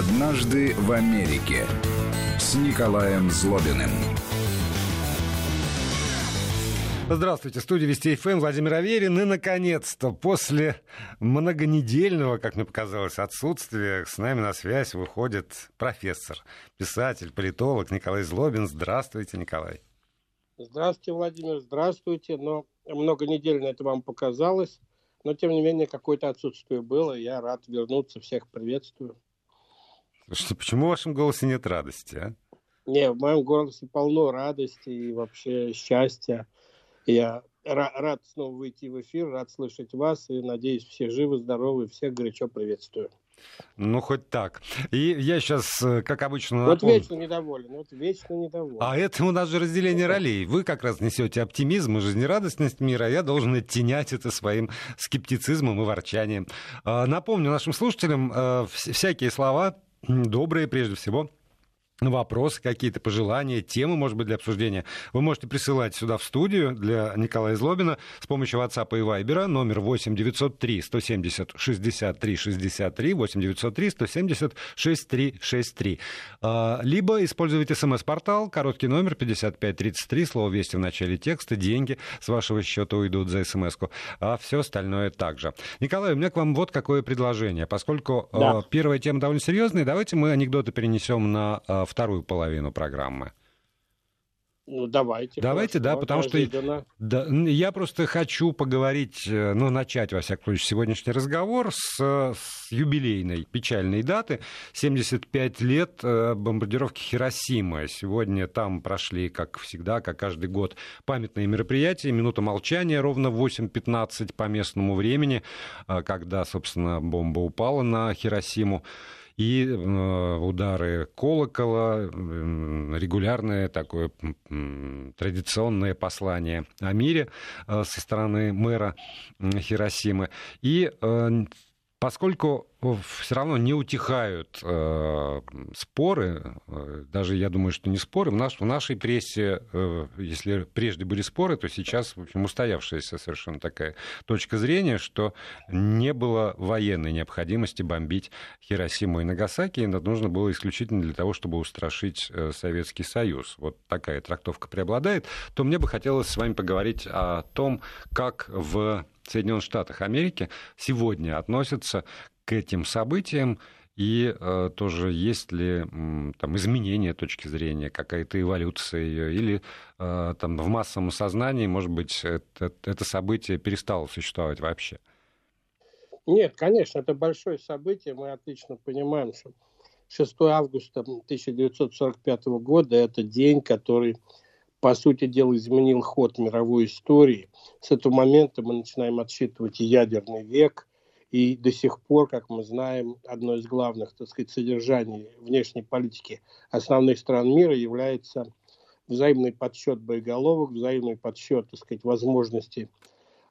«Однажды в Америке» с Николаем Злобиным. Здравствуйте, студия Вести ФМ, Владимир Аверин. И, наконец-то, после многонедельного, как мне показалось, отсутствия, с нами на связь выходит профессор, писатель, политолог Николай Злобин. Здравствуйте, Николай. Здравствуйте, Владимир, здравствуйте. Но многонедельно это вам показалось, но, тем не менее, какое-то отсутствие было. Я рад вернуться, всех приветствую. Слушайте, почему в вашем голосе нет радости, а? Не, в моем голосе полно радости и вообще счастья. Я рад снова выйти в эфир, рад слышать вас и надеюсь, все живы, здоровы, всех горячо приветствую. Ну, хоть так. И я сейчас, э, как обычно... Вот напомню... вечно недоволен, вот вечно недоволен. А это у нас же разделение ролей. Вы как раз несете оптимизм и жизнерадостность мира, а я должен оттенять это своим скептицизмом и ворчанием. А, напомню нашим слушателям э, всякие слова, добрые прежде всего, вопросы, какие-то пожелания, темы, может быть, для обсуждения, вы можете присылать сюда в студию для Николая Злобина с помощью WhatsApp и Viber, номер 8 903 170 63 63, 8 903 170 63 63. Либо используйте смс-портал, короткий номер 5533, слово «Вести» в начале текста, деньги с вашего счета уйдут за смс-ку, а все остальное также. Николай, у меня к вам вот какое предложение. Поскольку да. первая тема довольно серьезная, давайте мы анекдоты перенесем на вторую половину программы. Ну, давайте. Давайте, да, потому что да, я просто хочу поговорить, э, ну, начать, во всяком случае, сегодняшний разговор с, с юбилейной печальной даты. 75 лет э, бомбардировки Хиросимы. Сегодня там прошли, как всегда, как каждый год, памятные мероприятия. Минута молчания ровно 8.15 по местному времени, э, когда, собственно, бомба упала на Хиросиму и э, удары колокола, регулярное такое традиционное послание о мире э, со стороны мэра Хиросимы. И э, поскольку все равно не утихают э, споры, э, даже я думаю, что не споры. В, наш, в нашей прессе, э, если прежде были споры, то сейчас, в общем, устоявшаяся совершенно такая точка зрения, что не было военной необходимости бомбить Хиросиму и Нагасаки, и это нужно было исключительно для того, чтобы устрашить э, Советский Союз. Вот такая трактовка преобладает. То мне бы хотелось с вами поговорить о том, как в Соединенных Штатах Америки сегодня относятся к этим событиям, и э, тоже есть ли там изменение точки зрения, какая-то эволюция ее, или э, там в массовом сознании, может быть, это, это событие перестало существовать вообще? Нет, конечно, это большое событие. Мы отлично понимаем, что 6 августа 1945 года это день, который по сути дела, изменил ход мировой истории. С этого момента мы начинаем отсчитывать ядерный век, и до сих пор, как мы знаем, одно из главных, так сказать, содержаний внешней политики основных стран мира является взаимный подсчет боеголовок, взаимный подсчет, так сказать, возможностей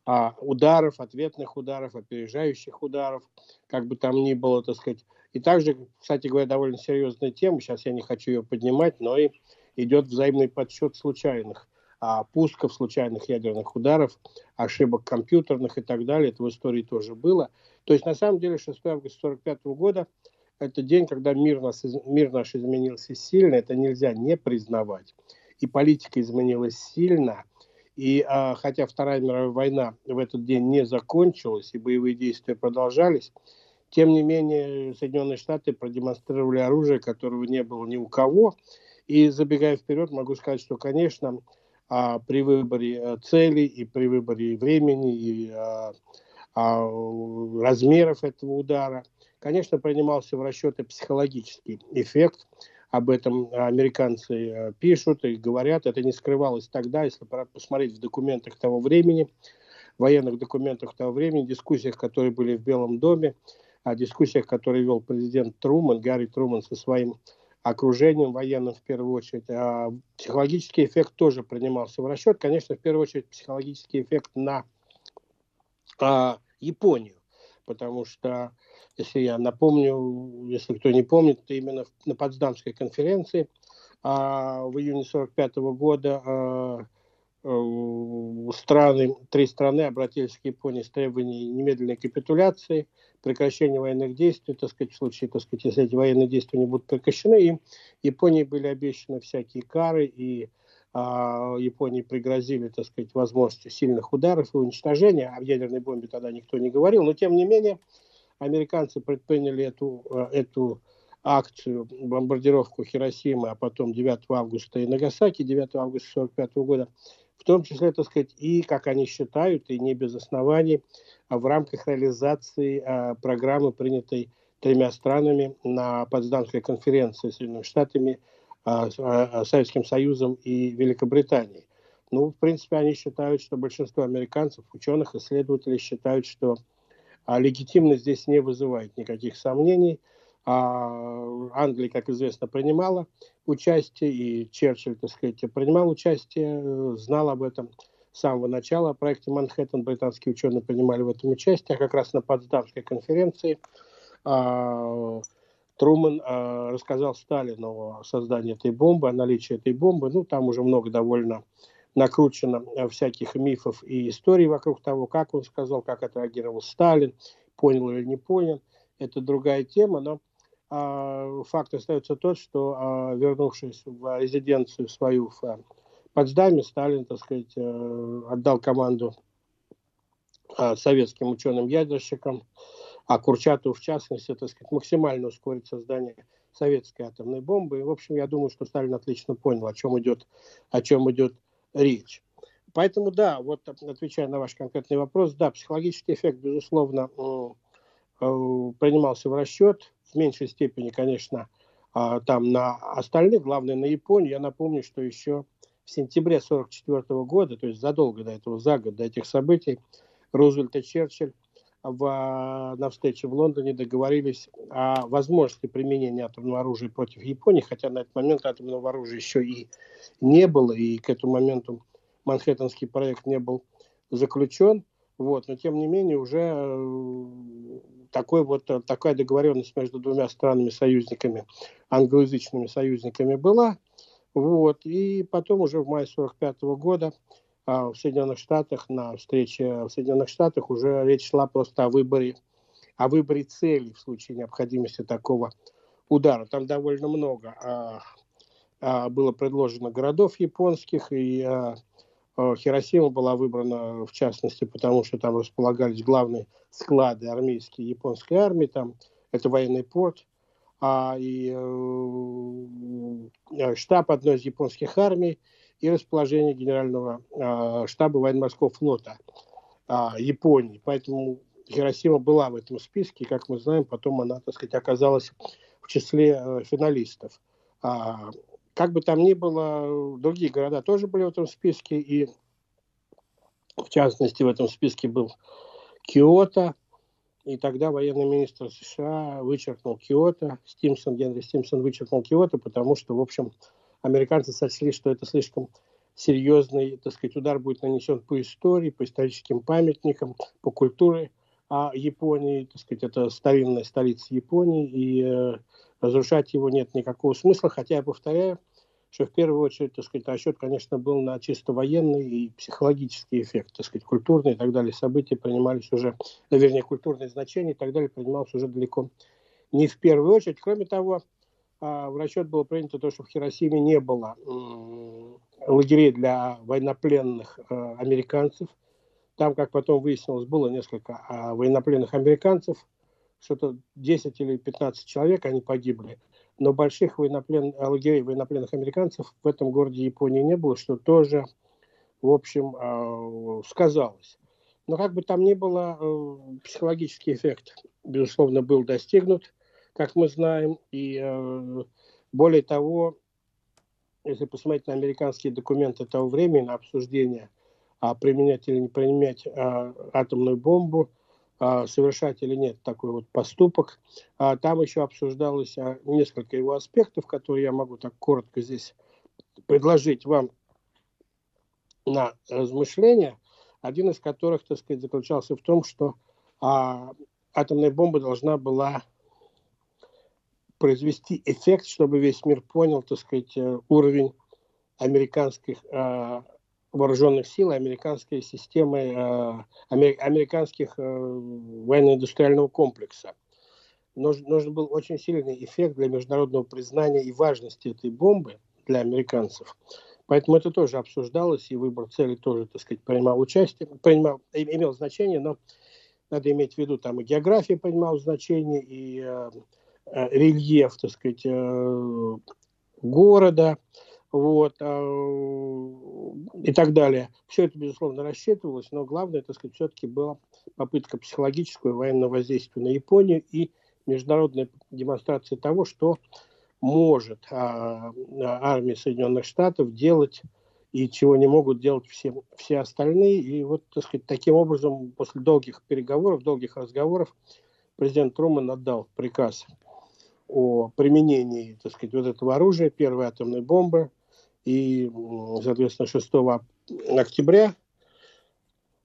а, ударов, ответных ударов, опережающих ударов, как бы там ни было, так сказать. И также, кстати говоря, довольно серьезная тема, сейчас я не хочу ее поднимать, но и идет взаимный подсчет случайных а, пусков, случайных ядерных ударов, ошибок компьютерных и так далее. Это в истории тоже было. То есть, на самом деле, 6 августа 1945 года – это день, когда мир, нас, мир наш изменился сильно. Это нельзя не признавать. И политика изменилась сильно. И а, хотя Вторая мировая война в этот день не закончилась, и боевые действия продолжались, тем не менее Соединенные Штаты продемонстрировали оружие, которого не было ни у кого – и забегая вперед, могу сказать, что, конечно, а, при выборе э, целей и при выборе времени и а, а, размеров этого удара, конечно, принимался в расчеты психологический эффект. Об этом американцы э, пишут и говорят. Это не скрывалось тогда, если посмотреть в документах того времени, военных документах того времени, дискуссиях, которые были в Белом доме, о дискуссиях, которые вел президент Труман, Гарри Труман со своим окружением военным в первую очередь. А психологический эффект тоже принимался в расчет. Конечно, в первую очередь психологический эффект на а, Японию, потому что, если я напомню, если кто не помнит, именно на Потсдамской конференции а, в июне 1945 года а, страны, три страны обратились к Японии с требованием немедленной капитуляции, прекращения военных действий, так сказать, в случае, так сказать, если эти военные действия не будут прекращены, им Японии были обещаны всякие кары, и а, Японии пригрозили, так сказать, возможностью сильных ударов и уничтожения, а в ядерной бомбе тогда никто не говорил, но тем не менее американцы предприняли эту, э, эту акцию, бомбардировку Хиросимы, а потом 9 августа и Нагасаки 9 августа 1945 года, в том числе, так сказать, и, как они считают, и не без оснований, а в рамках реализации а, программы, принятой тремя странами на Потсдамской конференции Соединенными Штатами, а, Советским Союзом и Великобританией. Ну, в принципе, они считают, что большинство американцев, ученых, исследователей считают, что легитимность здесь не вызывает никаких сомнений – а Англия, как известно, принимала участие, и Черчилль, так сказать, принимал участие, знал об этом с самого начала. О проекте «Манхэттен» британские ученые принимали в этом участие, а как раз на Потсдамской конференции а, а, рассказал Сталину о создании этой бомбы, о наличии этой бомбы. Ну, там уже много довольно накручено всяких мифов и историй вокруг того, как он сказал, как отреагировал Сталин, понял или не понял. Это другая тема, но факт остается тот, что а, вернувшись в резиденцию свою в а, Потсдаме, Сталин, так сказать, э, отдал команду советским ученым-ядерщикам, а Курчатову в частности, так сказать, максимально ускорить создание советской атомной бомбы. И, в общем, я думаю, что Сталин отлично понял, о чем идет, о чем идет речь. Поэтому, да, вот отвечая на ваш конкретный вопрос, да, психологический эффект, безусловно, э, принимался в расчет в меньшей степени, конечно, а, там на остальных, главное на Японию. Я напомню, что еще в сентябре 1944 года, то есть задолго до этого, за год до этих событий, Рузвельт и Черчилль в, на встрече в Лондоне договорились о возможности применения атомного оружия против Японии, хотя на этот момент атомного оружия еще и не было, и к этому моменту Манхэттенский проект не был заключен. Вот, но тем не менее уже э, такой вот, э, такая договоренность между двумя странами-союзниками, англоязычными союзниками была. Вот. И потом уже в мае 1945 года а, в Соединенных Штатах, на встрече в Соединенных Штатах уже речь шла просто о выборе, о выборе цели в случае необходимости такого удара. Там довольно много а, а, было предложено городов японских, и а, Хиросима была выбрана, в частности, потому что там располагались главные склады армейские японской армии, там это военный порт, а, и э, э, штаб одной из японских армий и расположение генерального э, штаба военно-морского флота э, Японии. Поэтому Хиросима была в этом списке, и, как мы знаем, потом она, так сказать, оказалась в числе э, финалистов. А, как бы там ни было, другие города тоже были в этом списке, и в частности в этом списке был Киото, и тогда военный министр США вычеркнул Киото, Стимсон, Генри Стимсон вычеркнул Киото, потому что, в общем, американцы сочли, что это слишком серьезный, так сказать, удар будет нанесен по истории, по историческим памятникам, по культуре а Японии, так сказать, это старинная столица Японии, и э, разрушать его нет никакого смысла, хотя я повторяю, что в первую очередь, так сказать, расчет, конечно, был на чисто военный и психологический эффект, так сказать, культурные и так далее события принимались уже, ну, вернее, культурные значения и так далее принималось уже далеко не в первую очередь. Кроме того, а, в расчет было принято то, что в Хиросиме не было лагерей для военнопленных а, американцев. Там, как потом выяснилось, было несколько а, военнопленных американцев, что-то 10 или 15 человек, они погибли но больших военноплен... лагерей военнопленных американцев в этом городе Японии не было, что тоже, в общем, а, сказалось. Но как бы там ни было, э, психологический эффект, безусловно, был достигнут, как мы знаем. И э, более того, если посмотреть на американские документы того времени, на обсуждение, а применять или не применять а, атомную бомбу, совершать или нет такой вот поступок. А, там еще обсуждалось а, несколько его аспектов, которые я могу так коротко здесь предложить вам на размышления, один из которых, так сказать, заключался в том, что а, атомная бомба должна была произвести эффект, чтобы весь мир понял, так сказать, э, уровень американских а, вооруженных сил американской системы, э, американских э, военно-индустриального комплекса. Нужен был очень сильный эффект для международного признания и важности этой бомбы для американцев. Поэтому это тоже обсуждалось, и выбор цели тоже, так сказать, принимал участие, принимал, имел значение, но надо иметь в виду, там и география принимала значение, и э, э, рельеф, так сказать, э, города, вот, э, и так далее. Все это, безусловно, рассчитывалось, но главное, так сказать, все-таки была попытка психологического военного воздействия на Японию и международная демонстрация того, что может а, армия Соединенных Штатов делать и чего не могут делать все, все остальные. И вот, так сказать, таким образом, после долгих переговоров, долгих разговоров, президент Труман отдал приказ о применении, так сказать, вот этого оружия, первой атомной бомбы. И, соответственно, 6 октября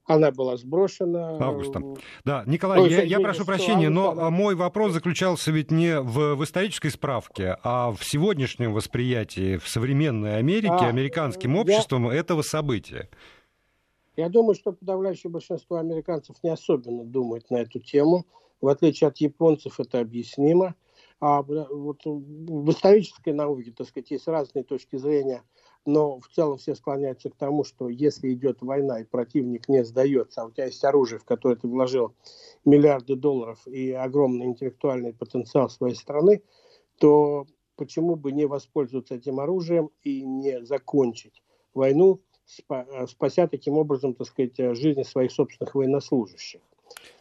она была сброшена. Августа. Да, Николай, Ой, я, я прошу прощения, но она... мой вопрос заключался ведь не в, в исторической справке, а в сегодняшнем восприятии в современной Америке, а, американским обществом я... этого события. Я думаю, что подавляющее большинство американцев не особенно думает на эту тему. В отличие от японцев это объяснимо. А вот в исторической науке, так сказать, есть разные точки зрения – но в целом все склоняются к тому, что если идет война и противник не сдается, а у тебя есть оружие, в которое ты вложил миллиарды долларов и огромный интеллектуальный потенциал своей страны, то почему бы не воспользоваться этим оружием и не закончить войну, спася таким образом, так сказать, жизни своих собственных военнослужащих.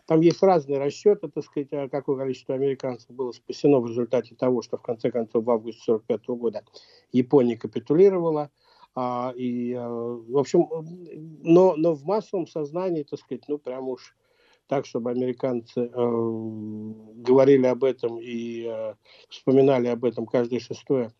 Там есть разные расчеты, так сказать, а какое количество американцев было спасено в результате того, что в конце концов в августе 1945 года Япония капитулировала. А, и, а, в общем, но, но в массовом сознании, так сказать, ну, прям уж так, чтобы американцы э, говорили об этом и э, вспоминали об этом каждое шестое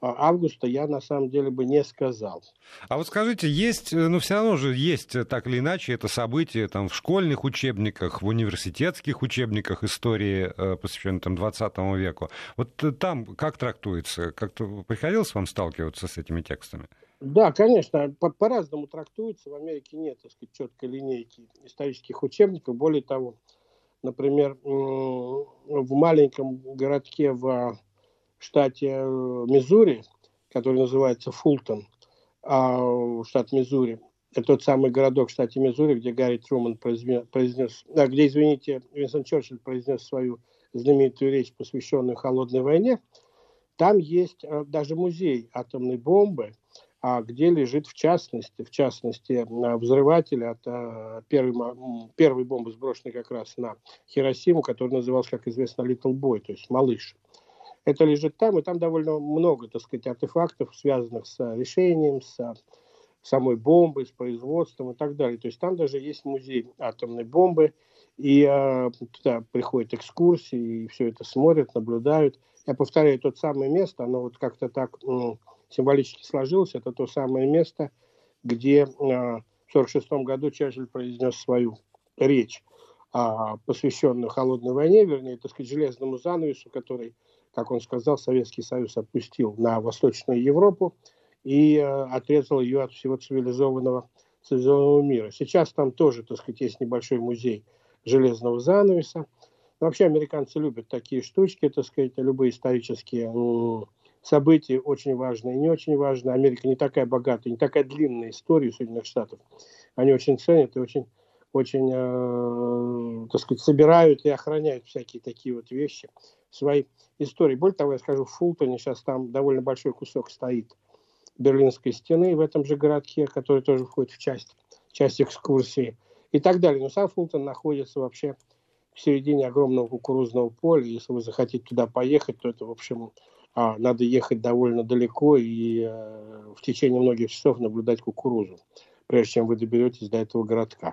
августа я на самом деле бы не сказал. А вот скажите, есть, э, ну все равно же есть э, так или иначе это событие там в школьных учебниках, в университетских учебниках истории, э, посвященной там 20 веку. Вот там как трактуется? Как-то приходилось вам сталкиваться с этими текстами? Да, конечно, по- по-разному трактуется. В Америке нет, так сказать, четкой линейки исторических учебников. Более того, например, в маленьком городке в штате э, Миссури, который называется Фултон, а, штат Миссури. Это тот самый городок в штате Миссури, где Гарри Труман произнес, а, где, извините, Винсент Черчилль произнес свою знаменитую речь, посвященную холодной войне. Там есть а, даже музей атомной бомбы, а где лежит в частности, в частности, взрыватель от первой, первой бомбы, сброшенной как раз на Хиросиму, который назывался, как известно, Little Boy, то есть малыш это лежит там, и там довольно много, так сказать, артефактов, связанных с решением, с самой бомбой, с производством и так далее. То есть там даже есть музей атомной бомбы, и э, туда приходят экскурсии, и все это смотрят, наблюдают. Я повторяю, тот самое место, оно вот как-то так ну, символически сложилось, это то самое место, где э, в 1946 году Черчилль произнес свою речь, э, посвященную холодной войне, вернее, так сказать, железному занавесу, который как он сказал, Советский Союз отпустил на Восточную Европу и э, отрезал ее от всего цивилизованного, цивилизованного мира. Сейчас там тоже, так сказать, есть небольшой музей железного занавеса. Но вообще американцы любят такие штучки, так сказать, любые исторические события очень важные и не очень важные. Америка не такая богатая, не такая длинная история Соединенных Штатов. Они очень ценят и очень, очень э, так сказать, собирают и охраняют всякие такие вот вещи своей истории. Более того, я скажу, в Фултоне сейчас там довольно большой кусок стоит Берлинской стены в этом же городке, который тоже входит в часть, часть экскурсии и так далее. Но сам Фултон находится вообще в середине огромного кукурузного поля. Если вы захотите туда поехать, то это, в общем, а, надо ехать довольно далеко и э, в течение многих часов наблюдать кукурузу, прежде чем вы доберетесь до этого городка.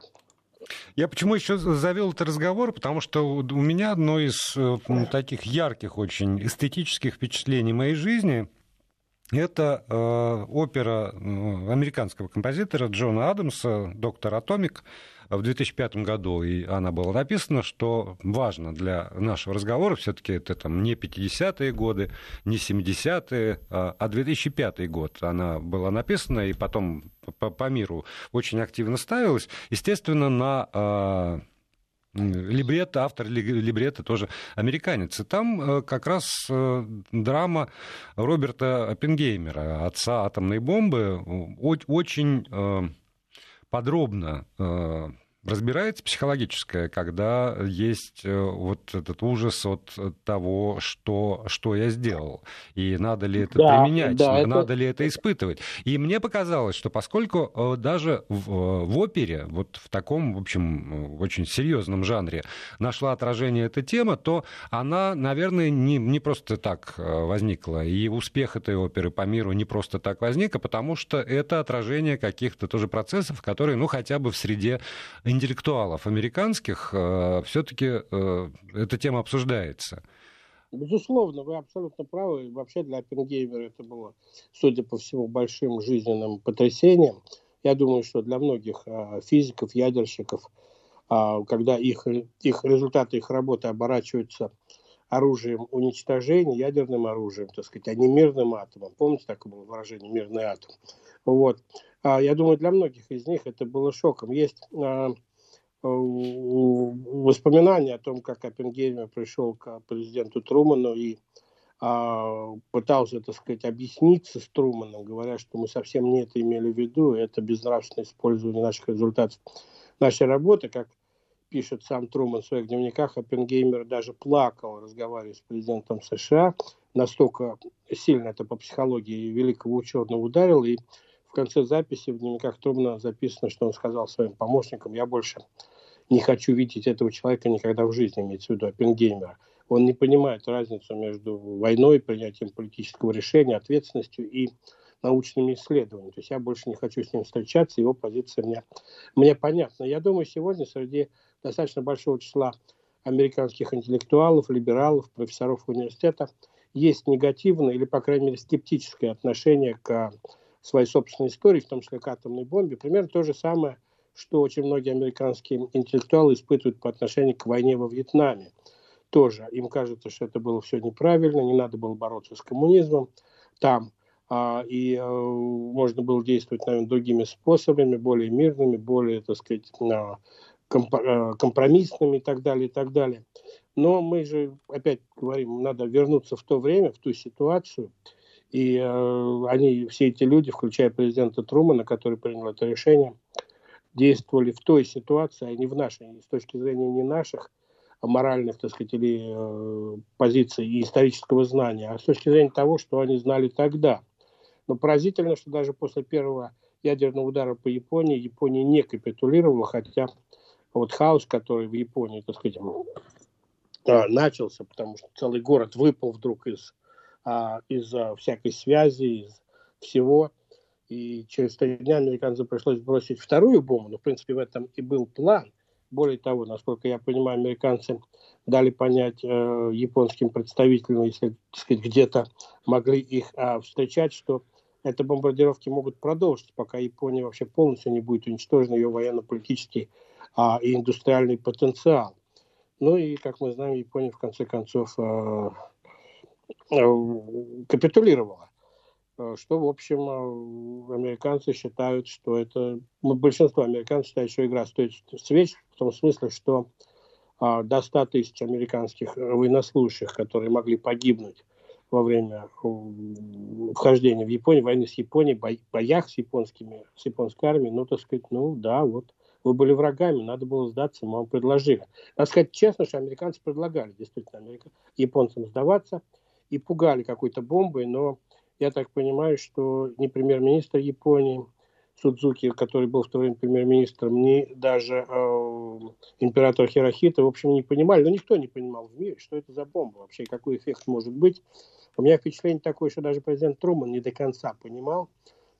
Я почему еще завел этот разговор? Потому что у меня одно из э, таких ярких очень эстетических впечатлений моей жизни Это э, опера э, американского композитора Джона Адамса «Доктор Атомик» в 2005 году, и она была написана, что важно для нашего разговора, все-таки это там не 50-е годы, не 70-е, а 2005 а год. Она была написана и потом по, по миру очень активно ставилась. Естественно, на э, либретто, автор либретто тоже американец. И там э, как раз э, драма Роберта Оппенгеймера, отца атомной бомбы, очень э, подробно разбирается психологическое, когда есть э, вот этот ужас от того, что, что я сделал, и надо ли это да, применять, да, надо это... ли это испытывать. И мне показалось, что поскольку э, даже в, э, в опере, вот в таком, в общем, очень серьезном жанре нашла отражение эта тема, то она, наверное, не, не просто так возникла. И успех этой оперы по миру не просто так возник, а потому что это отражение каких-то тоже процессов, которые, ну, хотя бы в среде интеллектуалов американских э, все-таки э, эта тема обсуждается. Безусловно, вы абсолютно правы. Вообще для Оппенгеймера это было, судя по всему, большим жизненным потрясением. Я думаю, что для многих э, физиков, ядерщиков, когда их, их результаты их работы оборачиваются оружием уничтожения, ядерным оружием, так сказать, а не мирным атомом. Помните такое было выражение «мирный атом»? Вот. Я думаю, для многих из них это было шоком. Есть воспоминания о том, как Оппенгеймер пришел к президенту Труману и а, пытался, так сказать, объясниться с Труманом, говоря, что мы совсем не это имели в виду, это безнравственное использование наших результатов нашей работы, как пишет сам Труман в своих дневниках, Оппенгеймер даже плакал, разговаривая с президентом США, настолько сильно это по психологии великого ученого ударило, и конце записи в дневниках Трумана записано, что он сказал своим помощникам, я больше не хочу видеть этого человека никогда в жизни, имеется в виду Оппенгеймера. Он не понимает разницу между войной, принятием политического решения, ответственностью и научными исследованиями. То есть я больше не хочу с ним встречаться, его позиция мне, мне понятна. Я думаю, сегодня среди достаточно большого числа американских интеллектуалов, либералов, профессоров университета есть негативное или, по крайней мере, скептическое отношение к своей собственной истории, в том числе к атомной бомбе. Примерно то же самое, что очень многие американские интеллектуалы испытывают по отношению к войне во Вьетнаме. Тоже им кажется, что это было все неправильно, не надо было бороться с коммунизмом там, а, и а, можно было действовать, наверное, другими способами, более мирными, более, так сказать, а, компромиссными и так далее, и так далее. Но мы же опять говорим, надо вернуться в то время, в ту ситуацию, и э, они, все эти люди, включая президента Трумана, который принял это решение, действовали в той ситуации, а не в нашей, с точки зрения не наших моральных, так сказать, или э, позиций и исторического знания, а с точки зрения того, что они знали тогда. Но поразительно, что даже после первого ядерного удара по Японии Япония не капитулировала, хотя вот хаос, который в Японии, так сказать, начался, потому что целый город выпал вдруг из, а, из всякой связи, из всего – и через три дня американцам пришлось бросить вторую бомбу, но, в принципе, в этом и был план. Более того, насколько я понимаю, американцы дали понять э, японским представителям, если сказать, где-то могли их э, встречать, что эти бомбардировки могут продолжиться, пока Япония вообще полностью не будет уничтожена, ее военно-политический э, и индустриальный потенциал. Ну и, как мы знаем, Япония в конце концов э, капитулировала. Э, что, в общем, э, американцы считают, что это... Ну, большинство американцев считают, что игра стоит свеч, в том смысле, что а, до 100 тысяч американских военнослужащих, которые могли погибнуть во время вхождения в Японию, войны с Японией, бо, боях с японскими, с японской армией, ну, так сказать, ну, да, вот, вы были врагами, надо было сдаться, мы вам предложили. Надо сказать честно, что американцы предлагали действительно америка... японцам сдаваться и пугали какой-то бомбой, но я так понимаю, что ни премьер-министр Японии Судзуки, который был в то время премьер-министром, ни даже э, император Хирохита, в общем, не понимали, но никто не понимал в мире, что это за бомба вообще, какой эффект может быть. У меня впечатление такое, что даже президент Труман не до конца понимал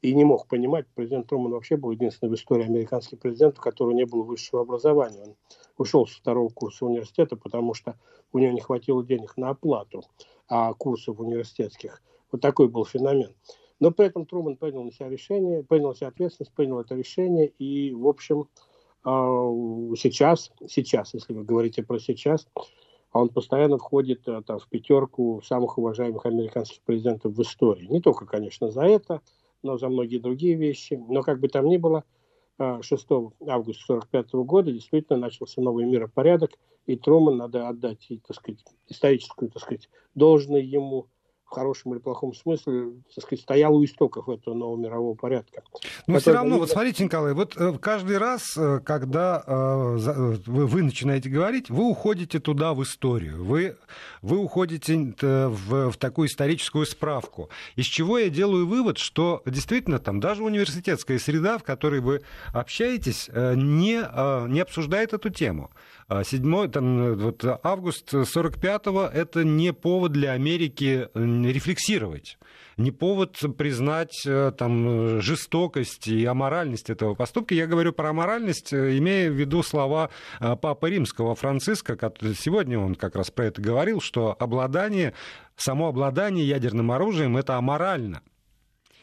и не мог понимать. Президент Труман вообще был единственный в истории американский президент, у которого не было высшего образования. Он ушел со второго курса университета, потому что у него не хватило денег на оплату а, курсов университетских Вот такой был феномен. Но при этом Труман принял на себя решение, принял на себя ответственность, принял это решение, и, в общем, а, сейчас, сейчас, если вы говорите про сейчас, он постоянно входит э, там, в пятерку самых уважаемых американских президентов в истории. Не только, конечно, за это, но за многие другие вещи. Но как бы там ни было, 6 а, августа 1945 года действительно начался новый миропорядок, и Труман надо отдать, так сказать, историческую, так сказать, должное ему в хорошем или плохом смысле, так сказать, стоял у истоков этого нового мирового порядка. Но все равно, вот смотрите, Николай, вот э, каждый раз, э, когда э, вы начинаете говорить, вы уходите туда в историю, вы, вы уходите в, в такую историческую справку, из чего я делаю вывод, что действительно там даже университетская среда, в которой вы общаетесь, не, не обсуждает эту тему. 7 там, вот, август 45-го это не повод для Америки рефлексировать не повод признать э, там, жестокость и аморальность этого поступка. Я говорю про аморальность, э, имея в виду слова э, Папы Римского Франциска, сегодня он как раз про это говорил, что обладание, само обладание ядерным оружием – это аморально.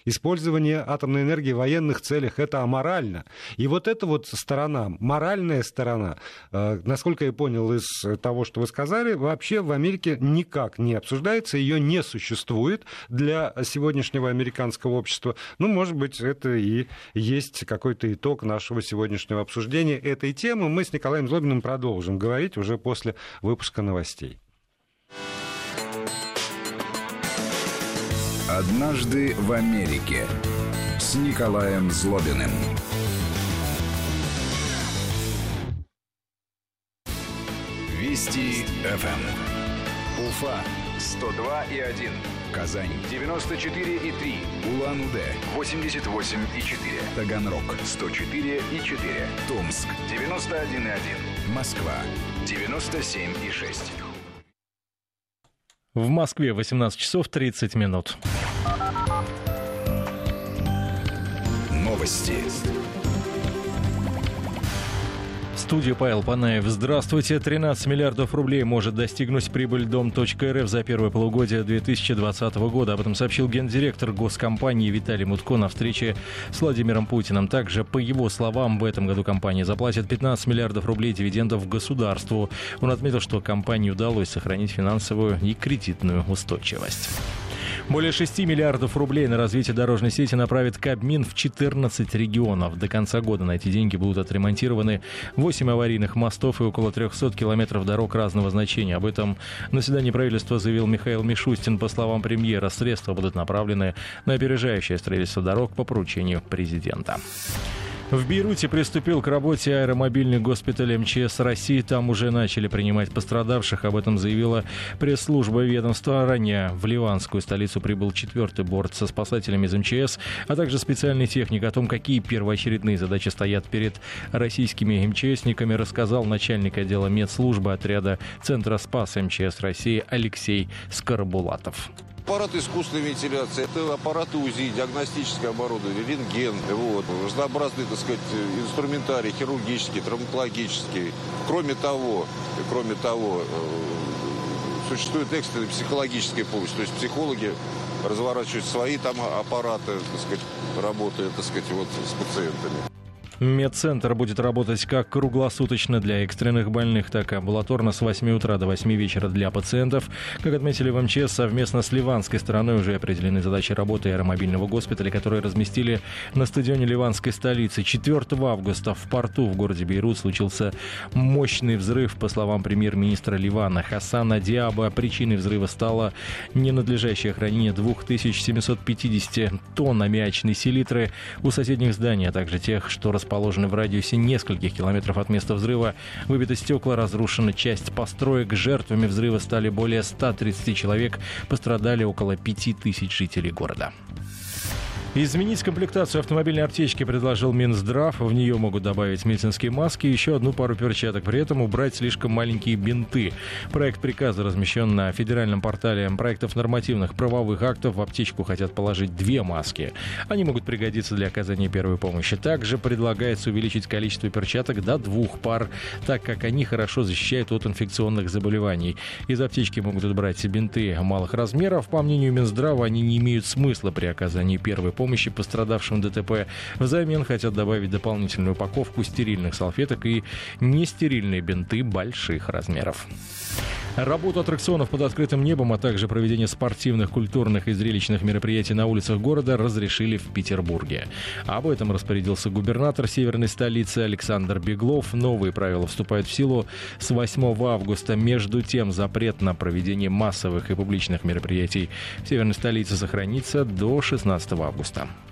Использование атомной энергии в военных целях – это аморально. И вот эта вот сторона, моральная сторона, э, насколько я понял из того, что вы сказали, вообще в Америке никак не обсуждается, ее не существует для сегодняшнего американского общества. Ну, может быть, это и есть какой-то итог нашего сегодняшнего обсуждения этой темы. Мы с Николаем Злобиным продолжим говорить уже после выпуска новостей. Однажды в Америке с Николаем Злобиным. Вести ФМ. Уфа 102 и 1. Казань 94 и 3. Улан-Удэ 88 и 4. Таганрог 104 и 4. Томск 91 и 1. Москва 97 и 6. В Москве 18 часов 30 минут. Новости. Студия Павел Панаев. Здравствуйте. 13 миллиардов рублей может достигнуть прибыль Дом.рф за первое полугодие 2020 года. Об этом сообщил гендиректор госкомпании Виталий Мутко на встрече с Владимиром Путиным. Также, по его словам, в этом году компания заплатит 15 миллиардов рублей дивидендов государству. Он отметил, что компании удалось сохранить финансовую и кредитную устойчивость. Более 6 миллиардов рублей на развитие дорожной сети направит Кабмин в 14 регионов. До конца года на эти деньги будут отремонтированы 8 аварийных мостов и около 300 километров дорог разного значения. Об этом на заседании правительства заявил Михаил Мишустин. По словам премьера, средства будут направлены на опережающее строительство дорог по поручению президента. В Бейруте приступил к работе аэромобильный госпиталь МЧС России. Там уже начали принимать пострадавших. Об этом заявила пресс-служба ведомства. Ранее в ливанскую столицу прибыл четвертый борт со спасателями из МЧС, а также специальный техник. О том, какие первоочередные задачи стоят перед российскими МЧСниками, рассказал начальник отдела медслужбы отряда Центра спас МЧС России Алексей Скоробулатов. Аппарат искусственной вентиляции, это аппараты УЗИ, диагностическое оборудование, рентген, вот, разнообразный, так сказать, инструментарий, хирургический, травматологический. Кроме того, кроме того, э, существует экстренная психологическая помощь, то есть психологи разворачивают свои там аппараты, так сказать, работают, так сказать, вот с пациентами. Медцентр будет работать как круглосуточно для экстренных больных, так и амбулаторно с 8 утра до 8 вечера для пациентов. Как отметили в МЧС, совместно с ливанской стороной уже определены задачи работы аэромобильного госпиталя, которые разместили на стадионе ливанской столицы. 4 августа в порту в городе Бейрут случился мощный взрыв, по словам премьер-министра Ливана Хасана Диаба. Причиной взрыва стало ненадлежащее хранение 2750 тонн аммиачной селитры у соседних зданий, а также тех, что расположены расположены в радиусе нескольких километров от места взрыва. Выбиты стекла, разрушена часть построек. Жертвами взрыва стали более 130 человек. Пострадали около 5000 жителей города. Изменить комплектацию автомобильной аптечки предложил Минздрав. В нее могут добавить медицинские маски и еще одну пару перчаток. При этом убрать слишком маленькие бинты. Проект приказа размещен на федеральном портале проектов нормативных правовых актов. В аптечку хотят положить две маски. Они могут пригодиться для оказания первой помощи. Также предлагается увеличить количество перчаток до двух пар, так как они хорошо защищают от инфекционных заболеваний. Из аптечки могут убрать бинты малых размеров. По мнению Минздрава, они не имеют смысла при оказании первой помощи помощи пострадавшим ДТП. Взамен хотят добавить дополнительную упаковку стерильных салфеток и нестерильные бинты больших размеров. Работу аттракционов под открытым небом, а также проведение спортивных, культурных и зрелищных мероприятий на улицах города разрешили в Петербурге. Об этом распорядился губернатор северной столицы Александр Беглов. Новые правила вступают в силу с 8 августа. Между тем, запрет на проведение массовых и публичных мероприятий в северной столице сохранится до 16 августа пожалуйста.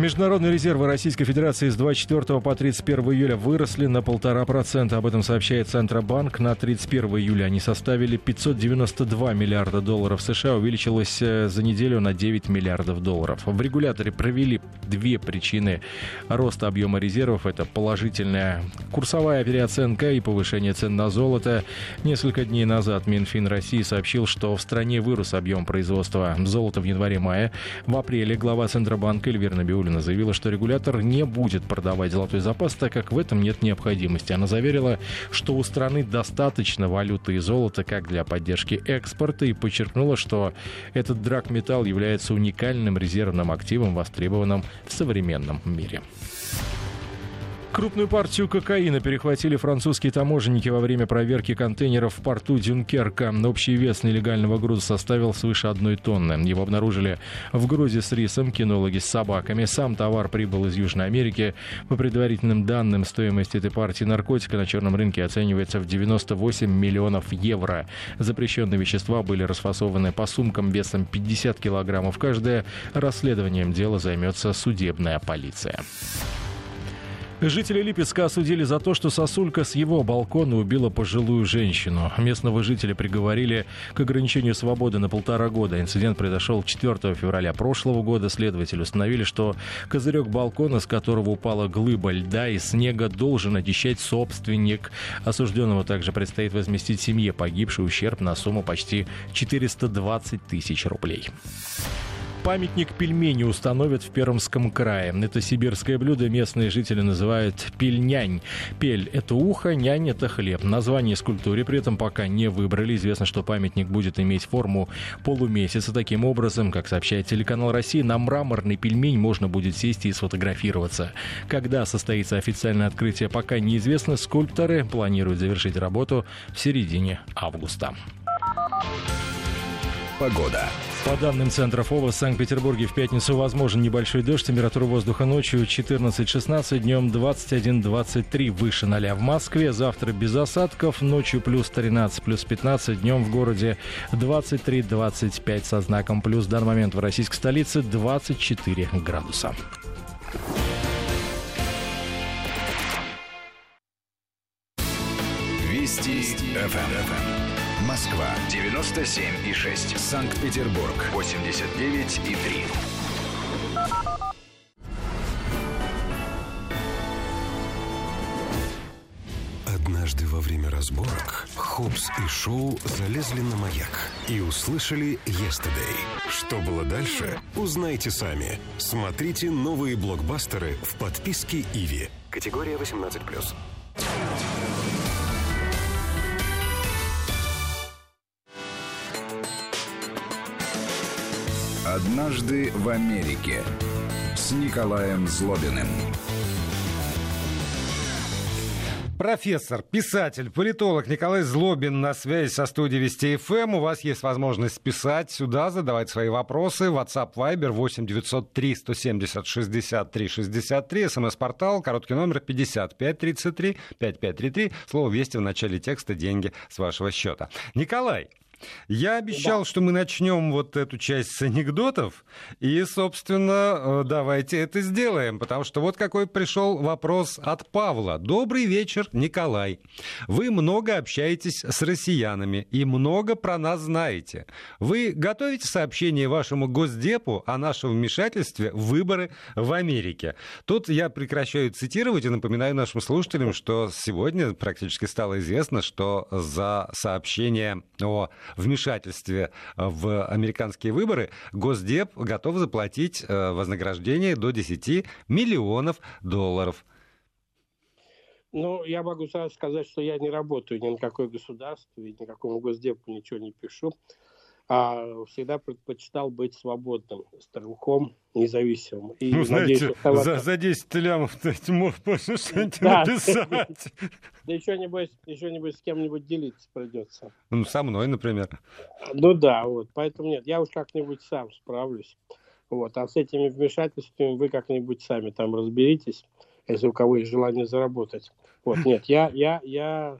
Международные резервы Российской Федерации с 24 по 31 июля выросли на полтора процента. Об этом сообщает Центробанк. На 31 июля они составили 592 миллиарда долларов США. Увеличилось э, за неделю на 9 миллиардов долларов. В регуляторе провели две причины роста объема резервов. Это положительная курсовая переоценка и повышение цен на золото. Несколько дней назад Минфин России сообщил, что в стране вырос объем производства золота в январе-мае. В апреле глава Центробанка Эльвира Набиулина Набиуллина заявила, что регулятор не будет продавать золотой запас, так как в этом нет необходимости. Она заверила, что у страны достаточно валюты и золота как для поддержки экспорта и подчеркнула, что этот драгметалл является уникальным резервным активом, востребованным в современном мире. Крупную партию кокаина перехватили французские таможенники во время проверки контейнеров в порту Дюнкерка. Общий вес нелегального груза составил свыше одной тонны. Его обнаружили в грузе с рисом, кинологи с собаками. Сам товар прибыл из Южной Америки. По предварительным данным, стоимость этой партии наркотика на черном рынке оценивается в 98 миллионов евро. Запрещенные вещества были расфасованы по сумкам весом 50 килограммов каждая. Расследованием дела займется судебная полиция. Жители Липецка осудили за то, что сосулька с его балкона убила пожилую женщину. Местного жителя приговорили к ограничению свободы на полтора года. Инцидент произошел 4 февраля прошлого года. Следователи установили, что козырек балкона, с которого упала глыба льда и снега, должен очищать собственник. Осужденного также предстоит возместить семье погибший ущерб на сумму почти 420 тысяч рублей. Памятник пельмени установят в Пермском крае. Это сибирское блюдо местные жители называют пельнянь. Пель – это ухо, нянь – это хлеб. Название скульптуре при этом пока не выбрали. Известно, что памятник будет иметь форму полумесяца. Таким образом, как сообщает телеканал России, на мраморный пельмень можно будет сесть и сфотографироваться. Когда состоится официальное открытие, пока неизвестно. Скульпторы планируют завершить работу в середине августа. Погода. По данным Центра ФОВА, в Санкт-Петербурге в пятницу возможен небольшой дождь. Температура воздуха ночью 14-16, днем 21-23 выше 0 в Москве. Завтра без осадков, ночью плюс 13, плюс 15, днем в городе 23-25 со знаком плюс. В данный момент в российской столице 24 градуса. Вести. ФМ. Москва 97 и 6. Санкт-Петербург 89 и 3. Однажды во время разборок Хопс и Шоу залезли на маяк и услышали «Yesterday». Что было дальше, узнайте сами. Смотрите новые блокбастеры в подписке «Иви». Категория 18+. «Однажды в Америке» с Николаем Злобиным. Профессор, писатель, политолог Николай Злобин на связи со студией Вести ФМ. У вас есть возможность писать сюда, задавать свои вопросы. WhatsApp Viber 8 903 170 63 63. СМС-портал, короткий номер 5533 5533. Слово «Вести» в начале текста «Деньги с вашего счета». Николай, Я обещал, да. что мы начнем вот эту часть с анекдотов, и, собственно, э, давайте это сделаем, потому что вот какой пришел вопрос от Павла. Добрый вечер, Николай. Вы много общаетесь с россиянами и много про нас знаете. Вы готовите сообщение вашему Госдепу о нашем вмешательстве в выборы в Америке? Тут я прекращаю цитировать и напоминаю нашим слушателям, что сегодня практически стало известно, что за сообщение о вмешательстве в американские выборы Госдеп готов заплатить э, вознаграждение до 10 миллионов долларов. Ну, я могу сразу сказать, что я не работаю ни на какое государство, и никакому госдепу ничего не пишу а всегда предпочитал быть свободным, стрелком, независимым. И, ну, надеюсь, знаете, оставаться... за, за 10 лямов ты можешь что-нибудь да, написать. Да еще нибудь, еще нибудь с кем-нибудь делиться придется. Ну, со мной, например. Ну да, вот, поэтому нет, я уж как-нибудь сам справлюсь. Вот, а с этими вмешательствами вы как-нибудь сами там разберитесь, если у кого есть желание заработать. Вот, нет, я, я, я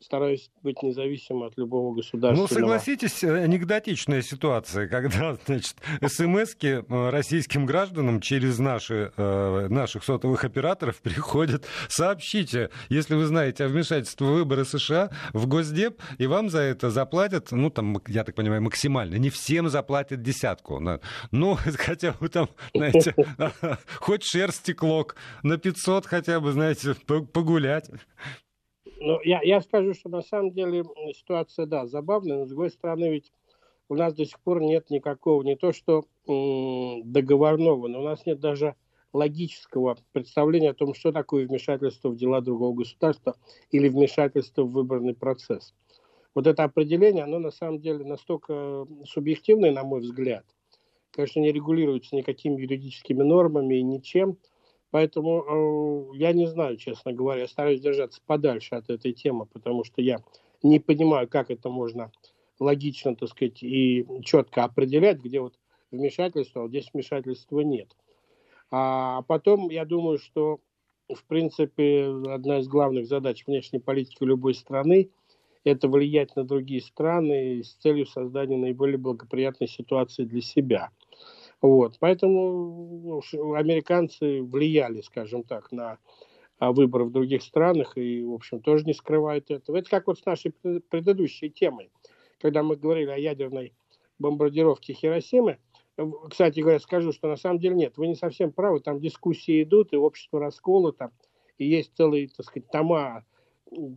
стараюсь быть независимым от любого государства. Ну, согласитесь, э, анекдотичная ситуация, когда, значит, смс э, российским гражданам через наши, э, наших сотовых операторов приходят. Сообщите, если вы знаете о вмешательстве выборы США в Госдеп, и вам за это заплатят, ну, там, я так понимаю, максимально. Не всем заплатят десятку. Ну, хотя бы там, знаете, хоть шерсти клок на 500 хотя бы, знаете, погулять. Ну, я, я скажу, что на самом деле ситуация, да, забавная, но с другой стороны, ведь у нас до сих пор нет никакого, не то что м- договорного, но у нас нет даже логического представления о том, что такое вмешательство в дела другого государства или вмешательство в выборный процесс. Вот это определение, оно на самом деле настолько субъективное, на мой взгляд, конечно, не регулируется никакими юридическими нормами и ничем, Поэтому э, я не знаю, честно говоря, стараюсь держаться подальше от этой темы, потому что я не понимаю, как это можно логично, так сказать, и четко определять, где вот вмешательство, а здесь вмешательства нет. А потом, я думаю, что, в принципе, одна из главных задач внешней политики любой страны – это влиять на другие страны с целью создания наиболее благоприятной ситуации для себя – вот. Поэтому ну, американцы влияли, скажем так, на а, выборы в других странах и, в общем, тоже не скрывают этого. Это как вот с нашей предыдущей темой, когда мы говорили о ядерной бомбардировке Хиросимы. Кстати говоря, скажу, что на самом деле нет, вы не совсем правы, там дискуссии идут, и общество расколото, и есть целые, так сказать, тома,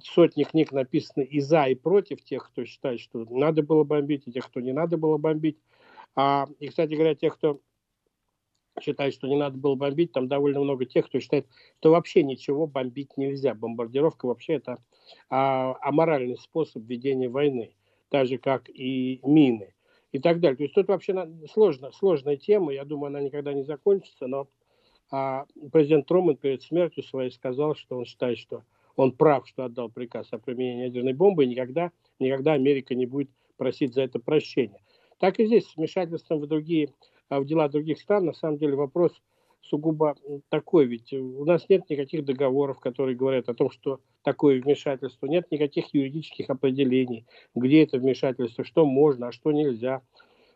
сотни книг написаны и за, и против тех, кто считает, что надо было бомбить, и тех, кто не надо было бомбить. А, и, кстати говоря, тех, кто считает, что не надо было бомбить, там довольно много тех, кто считает, что вообще ничего бомбить нельзя. Бомбардировка вообще это а, аморальный способ ведения войны, так же, как и мины и так далее. То есть тут вообще сложно, сложная тема, я думаю, она никогда не закончится, но а, президент Трумэн перед смертью своей сказал, что он считает, что он прав, что отдал приказ о применении ядерной бомбы, и никогда, никогда Америка не будет просить за это прощения. Так и здесь с вмешательством в другие, а, в дела других стран, на самом деле вопрос сугубо такой, ведь у нас нет никаких договоров, которые говорят о том, что такое вмешательство, нет никаких юридических определений, где это вмешательство, что можно, а что нельзя.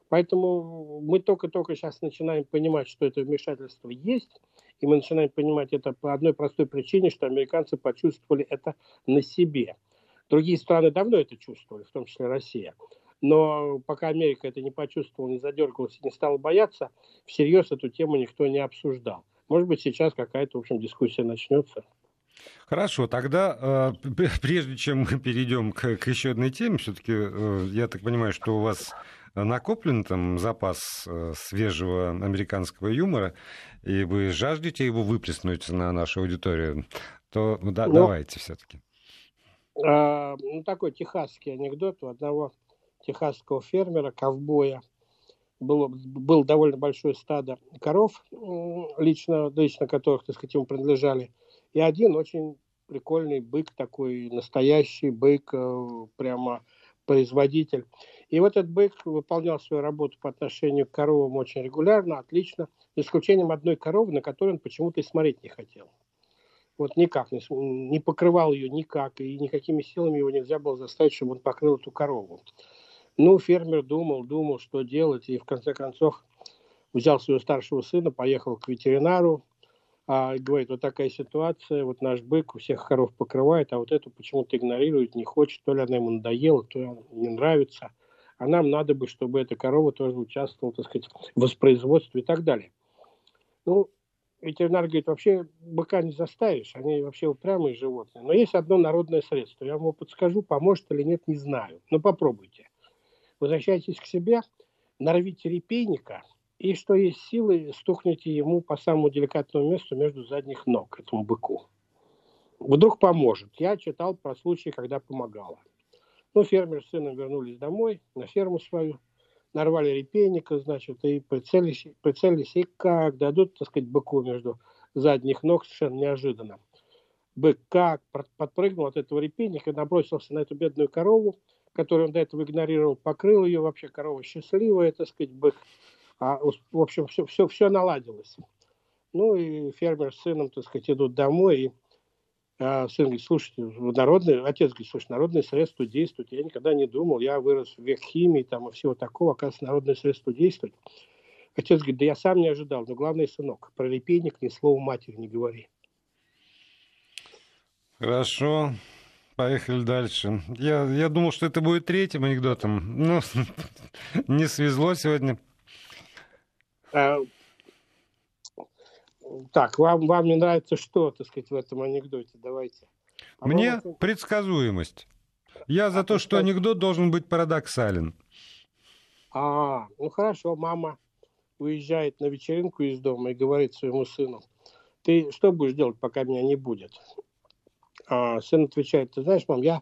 Поэтому мы только-только сейчас начинаем понимать, что это вмешательство есть, и мы начинаем понимать это по одной простой причине, что американцы почувствовали это на себе. Другие страны давно это чувствовали, в том числе Россия. Но пока Америка это не почувствовала, не задергалась, не стала бояться, всерьез эту тему никто не обсуждал. Может быть, сейчас какая-то, в общем, дискуссия начнется. Хорошо, тогда э, прежде чем мы перейдем к, к еще одной теме, все-таки э, я так понимаю, что у вас накоплен там запас э, свежего американского юмора, и вы жаждете его выплеснуть на нашу аудиторию, то да, ну, давайте все-таки. Э, ну, такой техасский анекдот у одного техасского фермера, ковбоя. Было, было довольно большое стадо коров, лично, лично которых, так сказать, ему принадлежали. И один очень прикольный бык такой, настоящий бык, э, прямо производитель. И вот этот бык выполнял свою работу по отношению к коровам очень регулярно, отлично, за исключением одной коровы, на которую он почему-то и смотреть не хотел. Вот никак, не покрывал ее никак, и никакими силами его нельзя было заставить, чтобы он покрыл эту корову. Ну, фермер думал, думал, что делать, и в конце концов взял своего старшего сына, поехал к ветеринару, а, говорит, вот такая ситуация, вот наш бык у всех коров покрывает, а вот эту почему-то игнорирует, не хочет, то ли она ему надоела, то ли она не нравится, а нам надо бы, чтобы эта корова тоже участвовала, так сказать, в воспроизводстве и так далее. Ну, ветеринар говорит, вообще быка не заставишь, они вообще упрямые животные. Но есть одно народное средство, я вам его подскажу, поможет или нет, не знаю. Но попробуйте. Возвращайтесь к себе, нарвите репейника – и что есть силы, стукните ему по самому деликатному месту между задних ног, этому быку. Вдруг поможет. Я читал про случаи, когда помогало. Ну, фермер с сыном вернулись домой, на ферму свою, нарвали репейника, значит, и прицелились, прицелились и как дадут, так сказать, быку между задних ног совершенно неожиданно. Бык как подпрыгнул от этого репейника, набросился на эту бедную корову, которую он до этого игнорировал, покрыл ее, вообще корова счастливая, так сказать, бык а, в общем, все, все, все наладилось. Ну и фермер с сыном, так сказать, идут домой, и а сын говорит, слушайте, народные, отец говорит, слушай, народные средства действуют. Я никогда не думал, я вырос в век химии там, и всего такого, оказывается, народные средства действуют. Отец говорит, да я сам не ожидал, но главное, сынок, про репейник ни слова матери не говори. Хорошо, поехали дальше. Я, я думал, что это будет третьим анекдотом, но не свезло сегодня. А, так, вам, вам не нравится что, так сказать, в этом анекдоте? Давайте. А Мне это... предсказуемость. Я за а, то, что анекдот должен быть парадоксален. А, ну хорошо, мама уезжает на вечеринку из дома и говорит своему сыну, ты что будешь делать, пока меня не будет? А сын отвечает, ты знаешь, мам, я,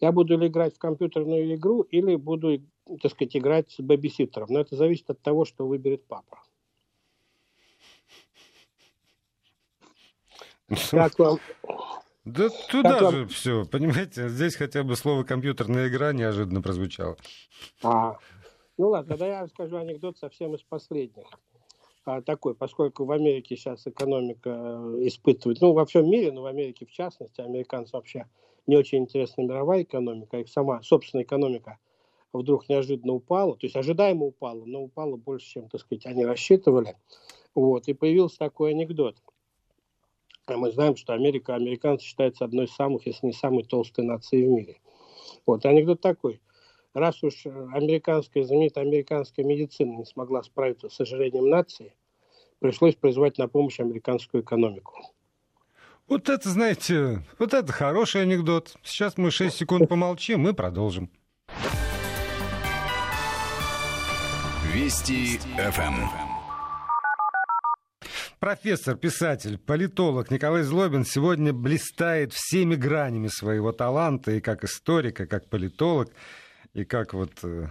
я буду ли играть в компьютерную игру или буду, так сказать, играть с бэбиситером. Но это зависит от того, что выберет папа. Как вам? Да туда как же вам... все, понимаете, здесь хотя бы слово компьютерная игра неожиданно прозвучало. А, ну ладно, тогда я расскажу анекдот совсем из последних. А, такой, поскольку в Америке сейчас экономика э, испытывает, ну, во всем мире, но в Америке в частности, американцам вообще не очень интересна мировая экономика, их сама собственная экономика вдруг неожиданно упала, то есть ожидаемо упала, но упала больше, чем, так сказать, они рассчитывали. Вот, и появился такой анекдот – а мы знаем, что Америка, американцы считаются одной из самых, если не самой толстой нацией в мире. Вот анекдот такой. Раз уж американская, знаменитая американская медицина не смогла справиться с ожирением нации, пришлось призвать на помощь американскую экономику. Вот это, знаете, вот это хороший анекдот. Сейчас мы 6 секунд помолчим и продолжим. Вести ФМ профессор, писатель, политолог Николай Злобин сегодня блистает всеми гранями своего таланта и как историк, и как политолог, и как вот э,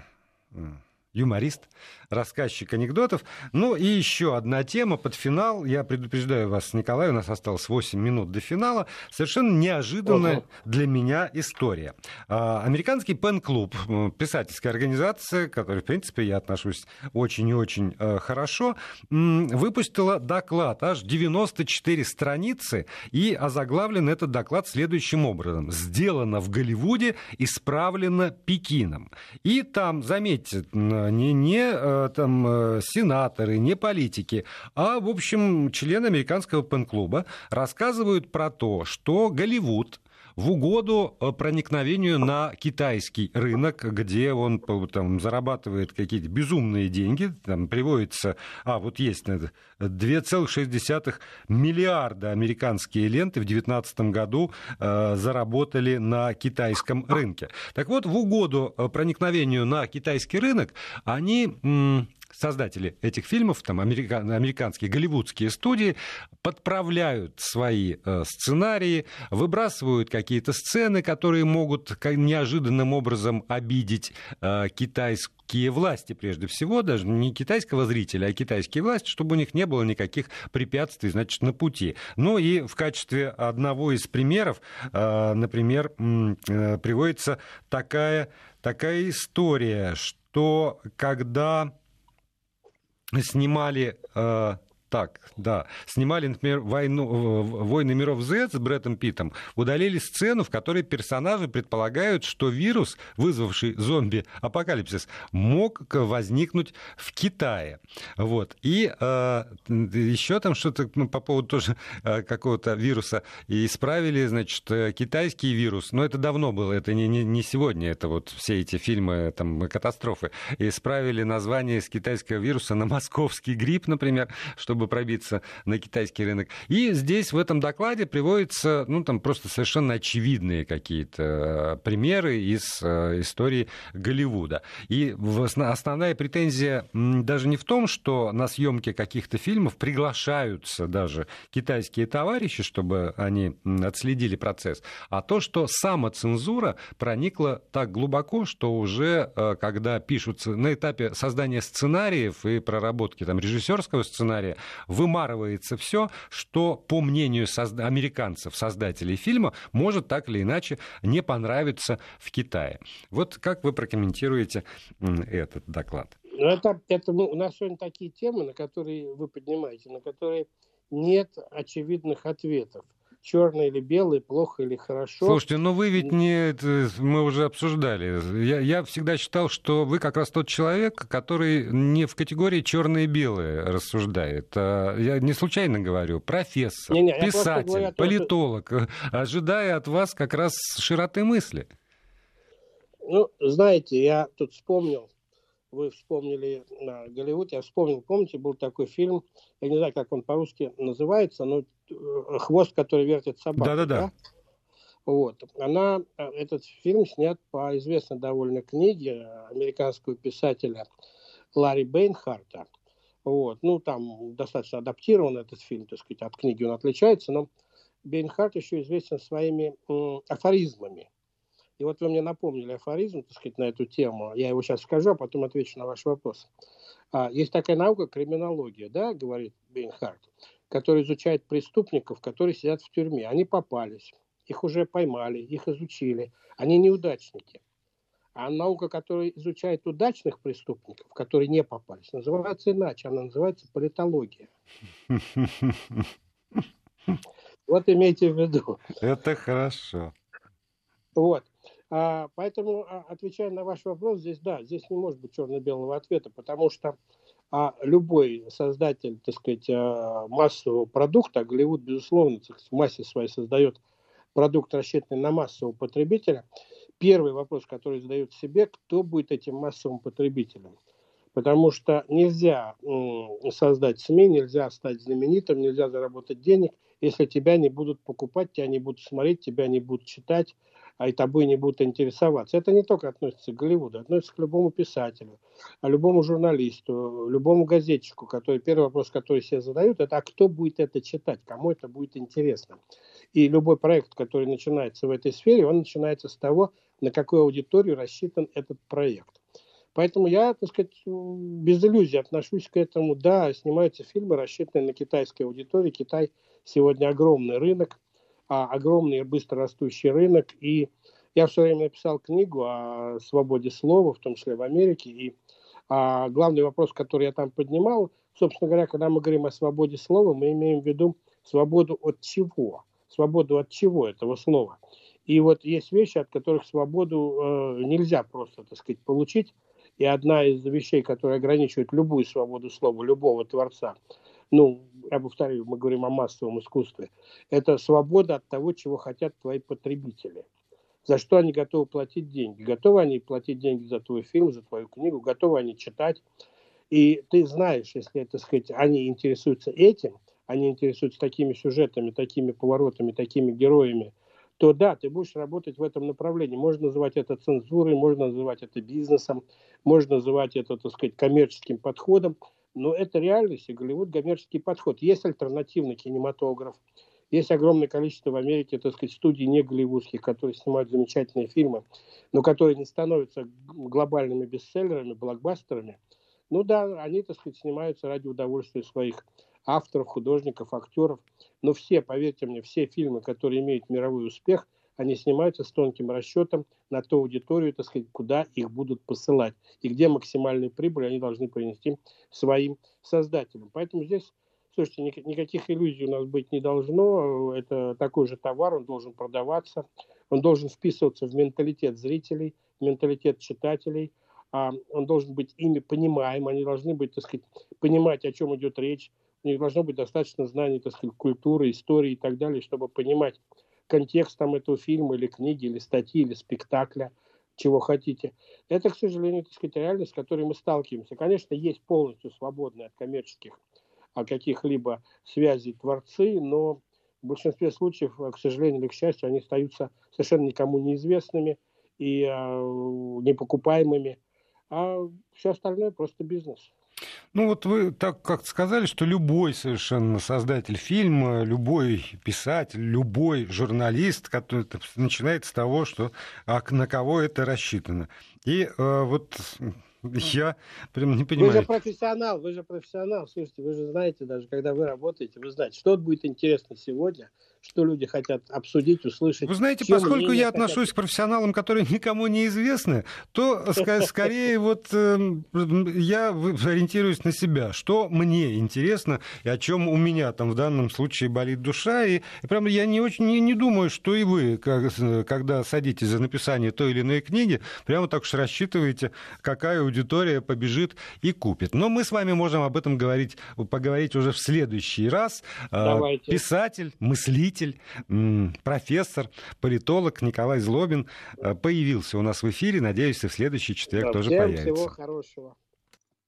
э, юморист рассказчик анекдотов. Ну и еще одна тема под финал. Я предупреждаю вас, Николай, у нас осталось 8 минут до финала. Совершенно неожиданная угу. для меня история. А, американский пен-клуб, писательская организация, к которой, в принципе, я отношусь очень и очень э, хорошо, выпустила доклад, аж 94 страницы, и озаглавлен этот доклад следующим образом. «Сделано в Голливуде, исправлено Пекином». И там, заметьте, не, не э, там э, сенаторы, не политики, а, в общем, члены американского пен-клуба рассказывают про то, что Голливуд в угоду э, проникновению на китайский рынок, где он там, зарабатывает какие-то безумные деньги, там приводится, а вот есть 2,6 миллиарда американские ленты в 2019 году э, заработали на китайском рынке. Так вот, в угоду э, проникновению на китайский рынок они создатели этих фильмов, там американ, американские голливудские студии, подправляют свои э, сценарии, выбрасывают какие-то сцены, которые могут неожиданным образом обидеть э, китайские власти, прежде всего, даже не китайского зрителя, а китайские власти, чтобы у них не было никаких препятствий, значит, на пути. Ну и в качестве одного из примеров, э, например, э, приводится такая, такая история, что когда снимали э, так, да. Снимали, например, войну, «Войны миров Z» с Брэдом Питтом, удалили сцену, в которой персонажи предполагают, что вирус, вызвавший зомби-апокалипсис, мог возникнуть в Китае. Вот. И э, еще там что-то ну, по поводу тоже э, какого-то вируса исправили, значит, э, китайский вирус, но это давно было, это не, не, не сегодня, это вот все эти фильмы, там, катастрофы. Исправили название с китайского вируса на московский грипп, например, чтобы пробиться на китайский рынок. И здесь в этом докладе приводятся, ну, там просто совершенно очевидные какие-то э, примеры из э, истории Голливуда. И основная претензия даже не в том, что на съемке каких-то фильмов приглашаются даже китайские товарищи, чтобы они отследили процесс, а то, что самоцензура проникла так глубоко, что уже э, когда пишутся на этапе создания сценариев и проработки там, режиссерского сценария, вымарывается все, что, по мнению созда- американцев, создателей фильма, может так или иначе не понравиться в Китае. Вот как вы прокомментируете этот доклад? Ну, это, это ну, у нас сегодня такие темы, на которые вы поднимаете, на которые нет очевидных ответов черное или белое, плохо или хорошо. Слушайте, но вы ведь не... Мы уже обсуждали. Я, я всегда считал, что вы как раз тот человек, который не в категории черное и белое рассуждает. А я не случайно говорю. Профессор, не, не, писатель, говорю, политолог, что... ожидая от вас как раз широты мысли. Ну, знаете, я тут вспомнил вы вспомнили на Голливуд, я вспомнил, помните, был такой фильм, я не знаю, как он по-русски называется, но э, «Хвост, который вертит собаку». Да-да-да. Да? Вот. Она, э, этот фильм снят по известной довольно книге американского писателя Ларри Бейнхарта. Вот. Ну, там достаточно адаптирован этот фильм, так сказать, от книги он отличается, но Бейнхарт еще известен своими м, афоризмами. И вот вы мне напомнили афоризм, так сказать, на эту тему. Я его сейчас скажу, а потом отвечу на ваш вопрос. А, есть такая наука криминология, да, говорит Бейнхарт, которая изучает преступников, которые сидят в тюрьме. Они попались, их уже поймали, их изучили. Они неудачники. А наука, которая изучает удачных преступников, которые не попались, называется иначе. Она называется политология. Вот имейте в виду. Это хорошо. Вот. А, поэтому, а, отвечая на ваш вопрос, здесь да, здесь не может быть черно-белого ответа, потому что а, любой создатель, так сказать, а, массового продукта, а Голливуд, безусловно, в массе своей создает продукт, рассчитанный на массового потребителя, первый вопрос, который задает себе, кто будет этим массовым потребителем. Потому что нельзя создать СМИ, нельзя стать знаменитым, нельзя заработать денег, если тебя не будут покупать, тебя не будут смотреть, тебя не будут читать, а и тобой не будут интересоваться. Это не только относится к Голливуду, относится к любому писателю, а любому журналисту, любому газетчику, который первый вопрос, который себе задают, это а кто будет это читать, кому это будет интересно. И любой проект, который начинается в этой сфере, он начинается с того, на какую аудиторию рассчитан этот проект. Поэтому я, так сказать, без иллюзий отношусь к этому. Да, снимаются фильмы, рассчитанные на китайской аудитории. Китай сегодня огромный рынок а, огромный быстро растущий рынок. И я все время написал книгу о свободе слова, в том числе в Америке. И а, главный вопрос, который я там поднимал, собственно говоря, когда мы говорим о свободе слова, мы имеем в виду свободу от чего? Свободу от чего этого слова? И вот есть вещи, от которых свободу э, нельзя просто, так сказать, получить. И одна из вещей, которая ограничивает любую свободу слова, любого творца, ну, я повторю, мы говорим о массовом искусстве, это свобода от того, чего хотят твои потребители. За что они готовы платить деньги? Готовы они платить деньги за твой фильм, за твою книгу? Готовы они читать? И ты знаешь, если, так сказать, они интересуются этим, они интересуются такими сюжетами, такими поворотами, такими героями, то да, ты будешь работать в этом направлении. Можно называть это цензурой, можно называть это бизнесом, можно называть это, так сказать, коммерческим подходом. Но это реальность, и Голливуд коммерческий подход. Есть альтернативный кинематограф, есть огромное количество в Америке, так сказать, студий не голливудских, которые снимают замечательные фильмы, но которые не становятся глобальными бестселлерами, блокбастерами. Ну да, они, так сказать, снимаются ради удовольствия своих авторов, художников, актеров. Но все, поверьте мне, все фильмы, которые имеют мировой успех, они снимаются с тонким расчетом на ту аудиторию, так сказать, куда их будут посылать и где максимальную прибыль они должны принести своим создателям. Поэтому здесь Слушайте, никаких иллюзий у нас быть не должно. Это такой же товар, он должен продаваться, он должен вписываться в менталитет зрителей, в менталитет читателей, а он должен быть ими понимаем, они должны быть, так сказать, понимать, о чем идет речь, у них должно быть достаточно знаний, так сказать, культуры, истории и так далее, чтобы понимать контекст там этого фильма или книги, или статьи, или спектакля, чего хотите. Это, к сожалению, так сказать, реальность, с которой мы сталкиваемся. Конечно, есть полностью свободные от коммерческих о каких-либо связей творцы, но в большинстве случаев, к сожалению или к счастью, они остаются совершенно никому неизвестными и э, непокупаемыми, а все остальное просто бизнес. Ну вот вы так как сказали, что любой совершенно создатель фильма, любой писатель, любой журналист, который начинает с того, что а на кого это рассчитано. И э, вот я прям не понимаю. Вы же профессионал, вы же профессионал. Слушайте, вы же знаете, даже когда вы работаете, вы знаете, что будет интересно сегодня, что люди хотят обсудить, услышать. Вы знаете, поскольку я хотят... отношусь к профессионалам, которые никому не известны, то скорее вот эм, я ориентируюсь на себя, что мне интересно и о чем у меня там в данном случае болит душа. И прям я не очень не, не думаю, что и вы, когда садитесь за написание той или иной книги, прямо так уж рассчитываете, какая аудитория побежит и купит. Но мы с вами можем об этом говорить, поговорить уже в следующий раз. А, Давайте. Писатель, мыслитель, мыслитель, профессор, политолог Николай Злобин э, появился у нас в эфире. Надеюсь, и в следующий четверг да, тоже всем появится. Всего хорошего.